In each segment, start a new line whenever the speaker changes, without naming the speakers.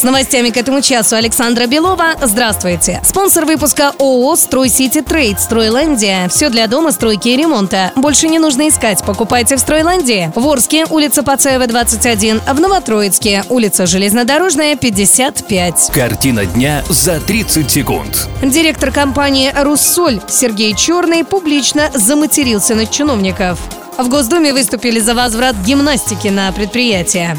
С новостями к этому часу Александра Белова. Здравствуйте. Спонсор выпуска ООО «Стройсити Трейд» «Стройландия». Все для дома, стройки и ремонта. Больше не нужно искать. Покупайте в «Стройландии». В Орске, улица Пацаева, 21. В Новотроицке, улица Железнодорожная, 55.
Картина дня за 30 секунд.
Директор компании «Руссоль» Сергей Черный публично заматерился на чиновников. В Госдуме выступили за возврат гимнастики на предприятие.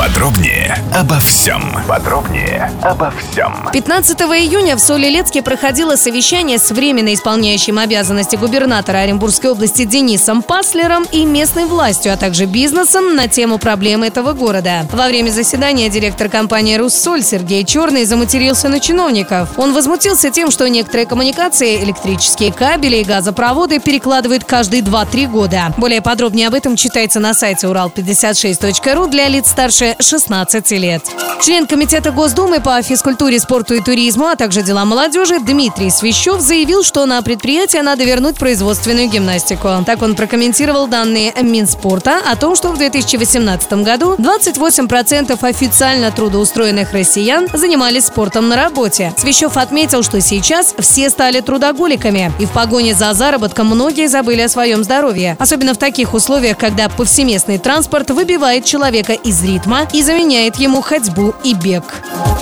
Подробнее обо всем. Подробнее обо всем.
15 июня в Солилецке проходило совещание с временно исполняющим обязанности губернатора Оренбургской области Денисом Паслером и местной властью, а также бизнесом на тему проблемы этого города. Во время заседания директор компании «Руссоль» Сергей Черный заматерился на чиновников. Он возмутился тем, что некоторые коммуникации, электрические кабели и газопроводы перекладывают каждые 2-3 года. Более подробнее об этом читайте на сайте урал56.ру для лиц старше 16 лет. Член Комитета Госдумы по физкультуре, спорту и туризму, а также делам молодежи Дмитрий Свящев заявил, что на предприятие надо вернуть производственную гимнастику. Так он прокомментировал данные Минспорта о том, что в 2018 году 28% официально трудоустроенных россиян занимались спортом на работе. Свящев отметил, что сейчас все стали трудоголиками, и в погоне за заработком многие забыли о своем здоровье. Особенно в таких условиях, когда повсеместный транспорт выбивает человека из ритма и заменяет ему ходьбу и бег.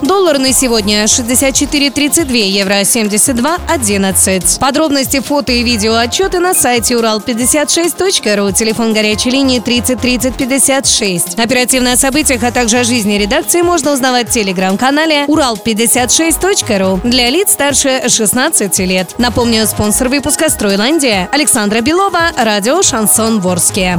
Доллар на сегодня 64.32, евро 72.11. Подробности, фото и видео отчеты на сайте урал56.ру, телефон горячей линии 30 30 56. Оперативно о событиях, а также о жизни редакции можно узнавать в телеграм-канале урал56.ру для лиц старше 16 лет. Напомню, спонсор выпуска «Стройландия» Александра Белова, радио «Шансон Ворске».